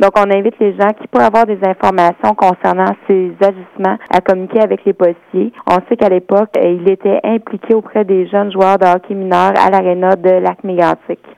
Donc, on invite les gens qui pourraient avoir des informations concernant ces agissements à communiquer avec les policiers. On sait qu'à l'époque, il était impliqué auprès des jeunes joueurs de hockey mineur à l'aréna de Lac-Mégantic.